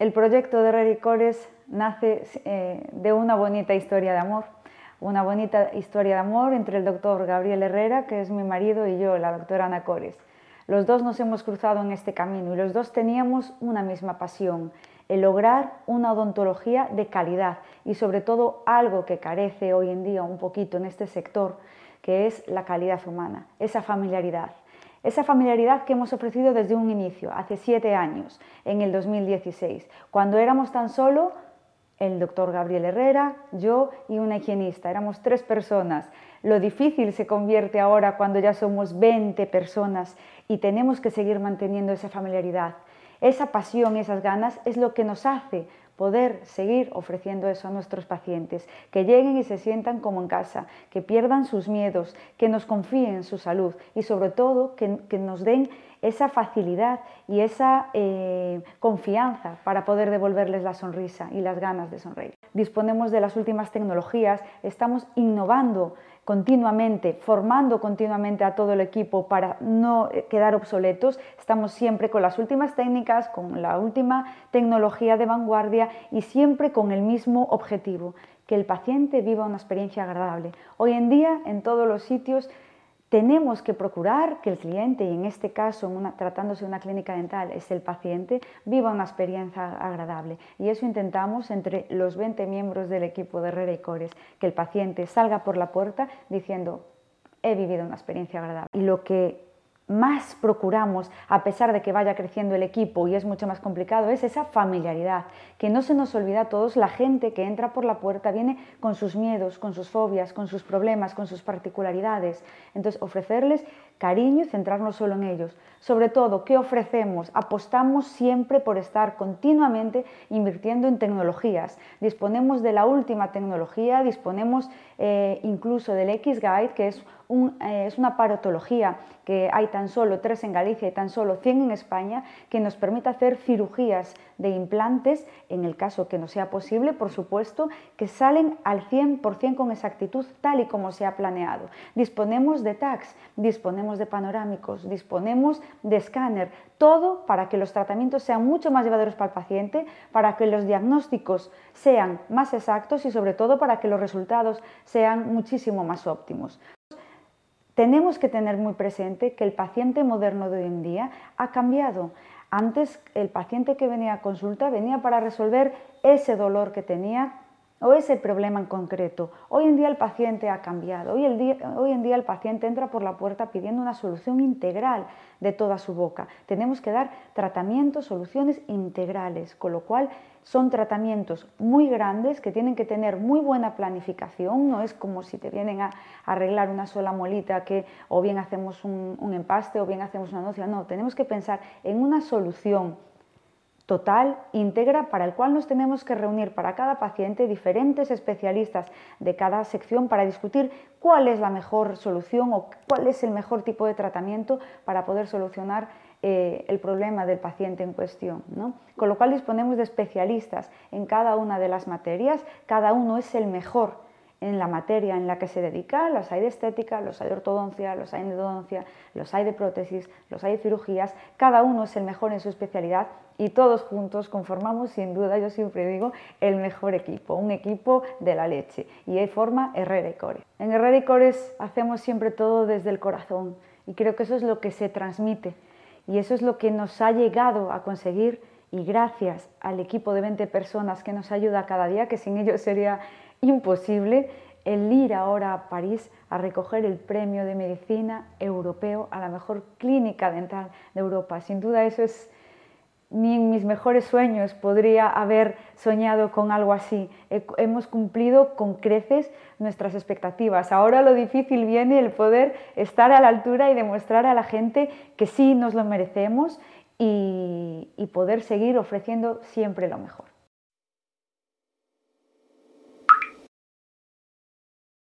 El proyecto de Rericores nace eh, de una bonita historia de amor, una bonita historia de amor entre el doctor Gabriel Herrera, que es mi marido, y yo, la doctora Ana Cores. Los dos nos hemos cruzado en este camino y los dos teníamos una misma pasión, el lograr una odontología de calidad y sobre todo algo que carece hoy en día un poquito en este sector, que es la calidad humana, esa familiaridad. Esa familiaridad que hemos ofrecido desde un inicio, hace siete años, en el 2016, cuando éramos tan solo el doctor Gabriel Herrera, yo y una higienista. Éramos tres personas. Lo difícil se convierte ahora cuando ya somos 20 personas y tenemos que seguir manteniendo esa familiaridad. Esa pasión, esas ganas es lo que nos hace poder seguir ofreciendo eso a nuestros pacientes, que lleguen y se sientan como en casa, que pierdan sus miedos, que nos confíen en su salud y sobre todo que, nos den esa facilidad y esa eh, confianza para poder devolverles la sonrisa y las ganas de sonreír. Disponemos de las últimas tecnologías, estamos innovando continuamente, formando continuamente a todo el equipo para no eh, quedar obsoletos. Estamos siempre con las últimas técnicas, con la última tecnología de vanguardia y siempre con el mismo objetivo, que el paciente viva una experiencia agradable. Hoy en día, en todos los sitios, tenemos que procurar que el cliente, y en este caso, tratándose de una clínica dental, es el paciente, viva una experiencia agradable. Y eso intentamos entre los 20 miembros del equipo de Herrera y Cores, que el paciente salga por la puerta diciendo, he vivido una experiencia agradable. Y lo que más procuramos, a pesar de que vaya creciendo el equipo y es mucho más complicado, es esa familiaridad, que no se nos olvida a todos, la gente que entra por la puerta viene con sus miedos, con sus fobias, con sus problemas, con sus particularidades. Entonces, ofrecerles cariño y centrarnos solo en ellos. Sobre todo, ¿qué ofrecemos? Apostamos siempre por estar continuamente invirtiendo en tecnologías. Disponemos de la última tecnología, disponemos eh, incluso del X-Guide, que es, eh, es una parotología que hay tan solo tres en Galicia y tan solo 100 en España, que nos permite hacer cirugías de implantes, en el caso que no sea posible, por supuesto, que salen al 100% con exactitud tal y como se ha planeado. Disponemos de tags, disponemos de panorámicos, disponemos de escáner, todo para que los tratamientos sean mucho más llevaderos para el paciente, para que los diagnósticos sean más exactos y sobre todo para que los resultados sean muchísimo más óptimos. Tenemos que tener muy presente que el paciente moderno de hoy en día ha cambiado. Antes el paciente que venía a consulta venía para resolver ese dolor que tenía o ese problema en concreto. Hoy en día el paciente ha cambiado. Hoy, hoy, en día el paciente entra por la puerta pidiendo una solución integral de toda su boca. Tenemos que dar tratamientos, soluciones integrales, con lo cual son tratamientos muy grandes que tienen que tener muy buena planificación. No es como si te vienen a arreglar una sola molita que o bien hacemos un, un empaste o bien hacemos una nocia. No, tenemos que pensar en una solución total, íntegra, para el cual nos tenemos que reunir para cada paciente diferentes especialistas de cada sección para discutir cuál es la mejor solución o cuál es el mejor tipo de tratamiento para poder solucionar eh, el problema del paciente en cuestión. Con lo cual disponemos de especialistas en cada una de las materias, cada uno es el mejor en la materia en la que se dedica, los hay de estética, los hay de ortodoncia, los hay de endodoncia, los hay de prótesis, los hay de cirugías, cada uno es el mejor en su especialidad y todos juntos conformamos sin duda, yo siempre digo, el mejor equipo, un equipo de la leche y hay forma Herrera y Cores. En Herrera y Cores hacemos siempre todo desde el corazón y creo que eso es lo que se transmite y eso es lo que nos ha llegado a conseguir y gracias al equipo de 20 personas que nos ayuda cada día, que sin ellos sería imposible el ir ahora a París a recoger el premio de medicina europeo a la mejor clínica dental de Europa. Sin duda eso es ni en mis mejores sueños podría haber soñado con algo así. Hemos cumplido con creces nuestras expectativas. Ahora lo difícil viene el poder estar a la altura y demostrar a la gente que sí nos lo merecemos y, poder seguir ofreciendo siempre lo mejor.